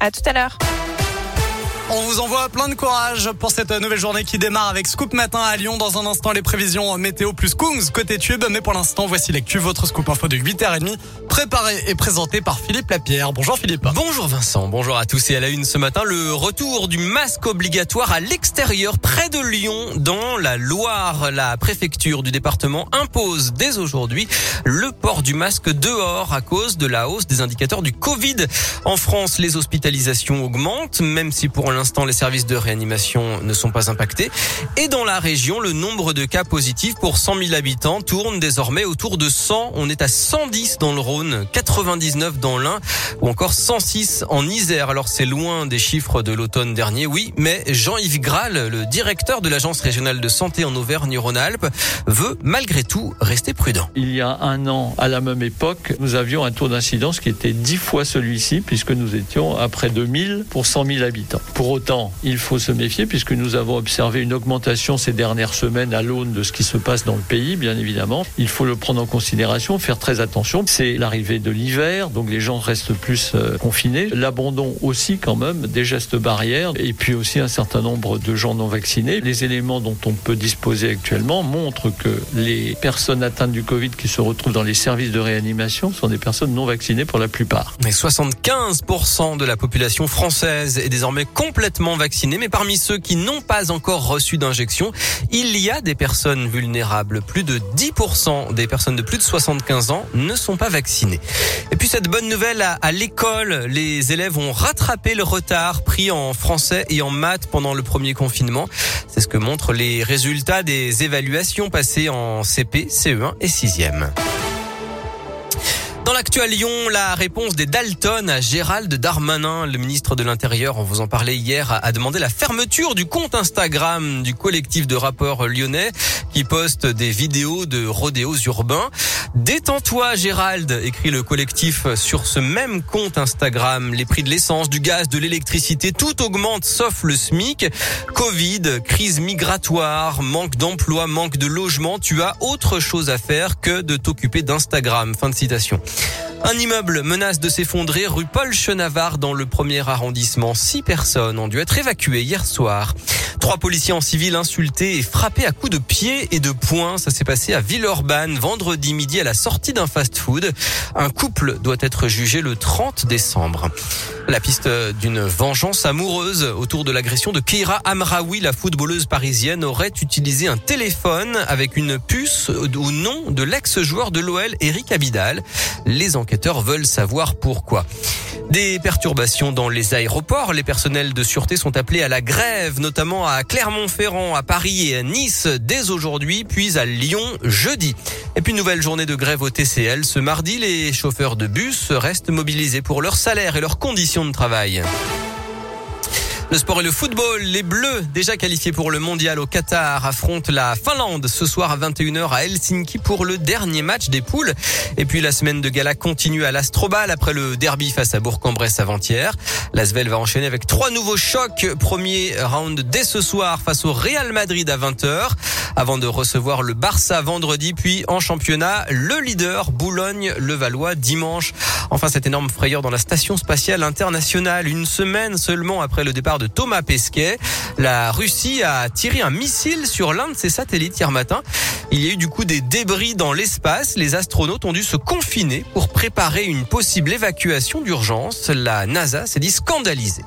À tout à l'heure. On vous envoie plein de courage pour cette nouvelle journée qui démarre avec Scoop Matin à Lyon. Dans un instant, les prévisions météo plus Kungs côté tube. Mais pour l'instant, voici cuves, votre Scoop Info de 8h30, préparé et présenté par Philippe Lapierre. Bonjour Philippe. Bonjour Vincent, bonjour à tous et à la une ce matin, le retour du masque obligatoire à l'extérieur près de Lyon dans la Loire. La préfecture du département impose dès aujourd'hui le port du masque dehors à cause de la hausse des indicateurs du Covid. En France, les hospitalisations augmentent, même si pour l'instant les services de réanimation ne sont pas impactés. Et dans la région, le nombre de cas positifs pour 100 000 habitants tourne désormais autour de 100. On est à 110 dans le Rhône, 99 dans l'Ain ou encore 106 en Isère. Alors c'est loin des chiffres de l'automne dernier, oui, mais Jean-Yves Graal, le directeur de l'Agence régionale de santé en Auvergne-Rhône-Alpes, veut malgré tout rester prudent. Il y a un an, à la même époque, nous avions un taux d'incidence qui était dix fois celui-ci, puisque nous étions à près de 1000 pour 100 000 habitants. Pour autant, il faut se méfier, puisque nous avons observé une augmentation ces dernières semaines à l'aune de ce qui se passe dans le pays, bien évidemment. Il faut le prendre en considération, faire très attention. C'est l'arrivée de l'hiver, donc les gens restent plus euh, confinés. L'abandon aussi, quand même, des gestes barrières, et puis aussi un certain nombre de gens non vaccinés. Les éléments dont on peut disposer actuellement montrent que les personnes atteintes du Covid qui se retrouvent dans les services de réanimation sont des personnes non vaccinées pour la plupart. Mais 75% de la population française est désormais complètement vaccinée, mais parmi ceux qui n'ont pas encore reçu d'injection, il y a des personnes vulnérables. Plus de 10% des personnes de plus de 75 ans ne sont pas vaccinées. Et puis cette bonne nouvelle à l'école, les élèves ont rattrapé le retard pris en français et en maths pendant le premier confinement. C'est ce que montrent les résultats des évaluations passées en CP, CE1 et 6e. Dans l'actu à Lyon, la réponse des Dalton à Gérald Darmanin, le ministre de l'Intérieur, on vous en parlait hier, a demandé la fermeture du compte Instagram du collectif de rappeurs lyonnais qui poste des vidéos de rodéos urbains. Détends-toi Gérald, écrit le collectif sur ce même compte Instagram. Les prix de l'essence, du gaz, de l'électricité, tout augmente sauf le SMIC. Covid, crise migratoire, manque d'emploi, manque de logement. Tu as autre chose à faire que de t'occuper d'Instagram. Fin de citation. Un immeuble menace de s'effondrer rue Paul Chenavard dans le premier arrondissement. Six personnes ont dû être évacuées hier soir. Trois policiers en civil insultés et frappés à coups de pied et de poing. Ça s'est passé à Villeurbanne vendredi midi à la sortie d'un fast-food. Un couple doit être jugé le 30 décembre. La piste d'une vengeance amoureuse autour de l'agression de Keira Amraoui, la footballeuse parisienne, aurait utilisé un téléphone avec une puce au nom de l'ex-joueur de l'OL Eric Abidal. Les enquêteurs veulent savoir pourquoi. Des perturbations dans les aéroports. Les personnels de sûreté sont appelés à la grève, notamment à Clermont-Ferrand, à Paris et à Nice dès aujourd'hui, puis à Lyon jeudi. Et puis nouvelle journée de grève au TCL. Ce mardi, les chauffeurs de bus restent mobilisés pour leur salaire et leurs conditions de travail. Le sport et le football. Les Bleus, déjà qualifiés pour le mondial au Qatar, affrontent la Finlande ce soir à 21h à Helsinki pour le dernier match des poules. Et puis la semaine de gala continue à l'Astrobal après le derby face à Bourg-en-Bresse avant-hier. L'Asvel va enchaîner avec trois nouveaux chocs. Premier round dès ce soir face au Real Madrid à 20h avant de recevoir le Barça vendredi puis en championnat le leader Boulogne-le-Valois dimanche. Enfin cette énorme frayeur dans la station spatiale internationale une semaine seulement après le départ de Thomas Pesquet. La Russie a tiré un missile sur l'un de ses satellites hier matin. Il y a eu du coup des débris dans l'espace. Les astronautes ont dû se confiner pour préparer une possible évacuation d'urgence. La NASA s'est dit scandalisée.